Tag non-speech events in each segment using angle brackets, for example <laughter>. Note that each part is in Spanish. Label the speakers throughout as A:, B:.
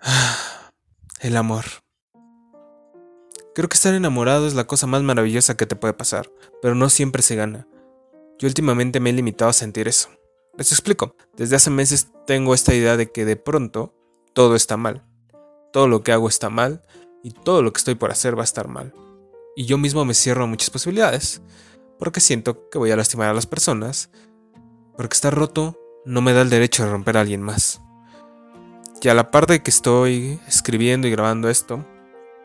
A: <sighs> El amor. Creo que estar enamorado es la cosa más maravillosa que te puede pasar, pero no siempre se gana. Yo últimamente me he limitado a sentir eso. Les explico. Desde hace meses tengo esta idea de que de pronto todo está mal. Todo lo que hago está mal y todo lo que estoy por hacer va a estar mal. Y yo mismo me cierro a muchas posibilidades, porque siento que voy a lastimar a las personas, porque estar roto no me da el derecho de romper a alguien más. Y a la par de que estoy escribiendo y grabando esto,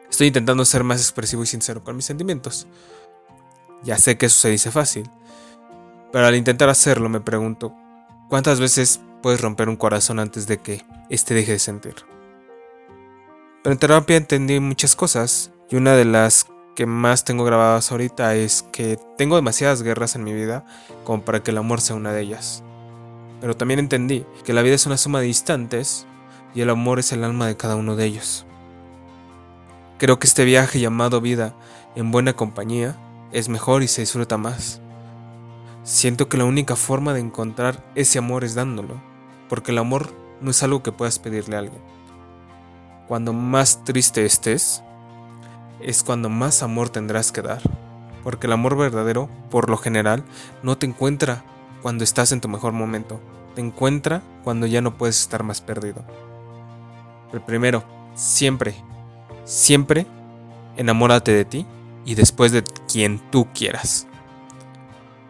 A: estoy intentando ser más expresivo y sincero con mis sentimientos. Ya sé que eso se dice fácil, pero al intentar hacerlo me pregunto, ¿cuántas veces puedes romper un corazón antes de que éste deje de sentir? Pero en terapia entendí muchas cosas y una de las que más tengo grabadas ahorita es que tengo demasiadas guerras en mi vida como para que el amor sea una de ellas. Pero también entendí que la vida es una suma de instantes y el amor es el alma de cada uno de ellos. Creo que este viaje llamado vida en buena compañía es mejor y se disfruta más. Siento que la única forma de encontrar ese amor es dándolo, porque el amor no es algo que puedas pedirle a alguien. Cuando más triste estés, es cuando más amor tendrás que dar, porque el amor verdadero, por lo general, no te encuentra cuando estás en tu mejor momento, te encuentra cuando ya no puedes estar más perdido. El primero, siempre, siempre enamórate de ti y después de quien tú quieras.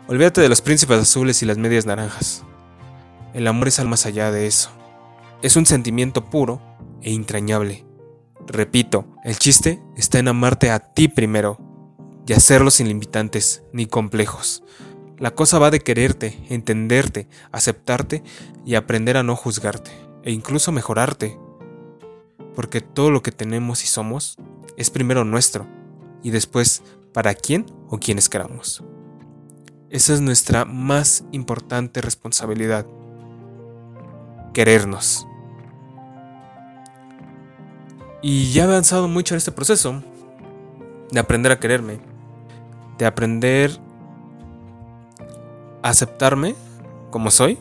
A: Olvídate de los príncipes azules y las medias naranjas. El amor es al más allá de eso. Es un sentimiento puro e entrañable. Repito, el chiste está en amarte a ti primero y hacerlo sin limitantes ni complejos. La cosa va de quererte, entenderte, aceptarte y aprender a no juzgarte e incluso mejorarte porque todo lo que tenemos y somos es primero nuestro y después para quién o quienes queramos. Esa es nuestra más importante responsabilidad, querernos. Y ya he avanzado mucho en este proceso de aprender a quererme, de aprender a aceptarme como soy.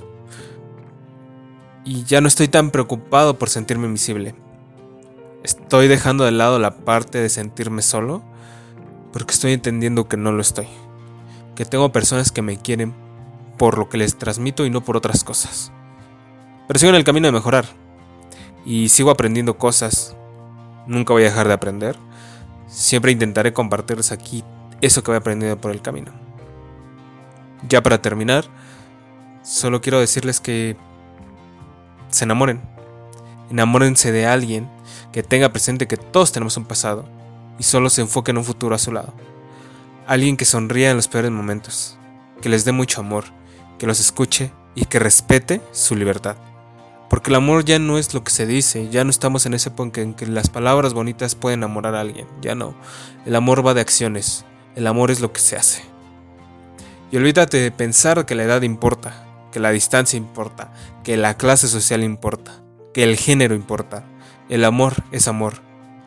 A: Y ya no estoy tan preocupado por sentirme invisible. Estoy dejando de lado la parte de sentirme solo porque estoy entendiendo que no lo estoy. Que tengo personas que me quieren por lo que les transmito y no por otras cosas. Pero sigo en el camino de mejorar y sigo aprendiendo cosas. Nunca voy a dejar de aprender. Siempre intentaré compartirles aquí eso que he aprendido por el camino. Ya para terminar, solo quiero decirles que se enamoren. Enamórense de alguien que tenga presente que todos tenemos un pasado y solo se enfoque en un futuro a su lado. Alguien que sonría en los peores momentos, que les dé mucho amor, que los escuche y que respete su libertad. Porque el amor ya no es lo que se dice, ya no estamos en ese punto en que las palabras bonitas pueden enamorar a alguien, ya no. El amor va de acciones, el amor es lo que se hace. Y olvídate de pensar que la edad importa, que la distancia importa, que la clase social importa, que el género importa. El amor es amor.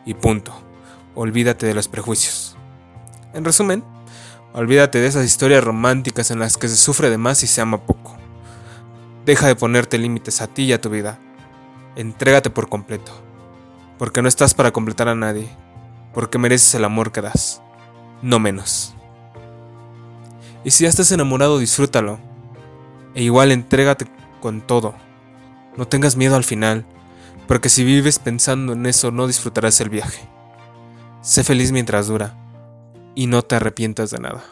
A: Y punto. Olvídate de los prejuicios. En resumen, olvídate de esas historias románticas en las que se sufre de más y se ama poco. Deja de ponerte límites a ti y a tu vida. Entrégate por completo. Porque no estás para completar a nadie. Porque mereces el amor que das. No menos. Y si ya estás enamorado, disfrútalo. E igual entrégate con todo. No tengas miedo al final porque si vives pensando en eso no disfrutarás el viaje. Sé feliz mientras dura y no te arrepientas de nada.